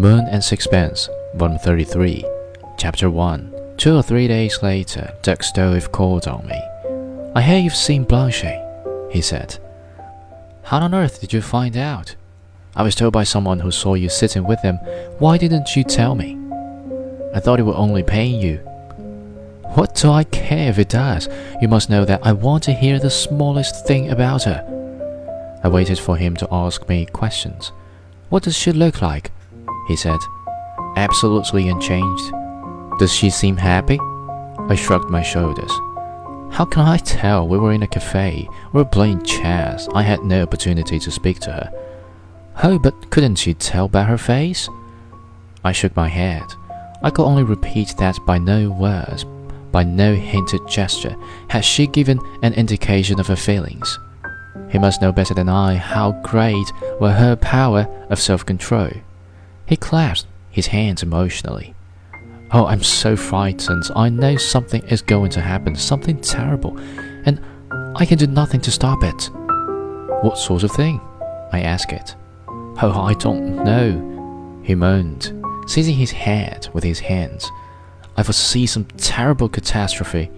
Moon and Sixpence, Volume 33, Chapter 1. Two or three days later, Dirk Stroeve called on me. I hear you've seen Blanche, he said. How on earth did you find out? I was told by someone who saw you sitting with him. Why didn't you tell me? I thought it would only pain you. What do I care if it does? You must know that I want to hear the smallest thing about her. I waited for him to ask me questions. What does she look like? He said. Absolutely unchanged. Does she seem happy? I shrugged my shoulders. How can I tell? We were in a cafe. We were playing chess. I had no opportunity to speak to her. Oh, but couldn't you tell by her face? I shook my head. I could only repeat that by no words, by no hinted gesture, had she given an indication of her feelings. He must know better than I how great were her power of self control. He clasped his hands emotionally. Oh, I'm so frightened. I know something is going to happen, something terrible, and I can do nothing to stop it. What sort of thing? I asked it. Oh, I don't know, he moaned, seizing his head with his hands. I foresee some terrible catastrophe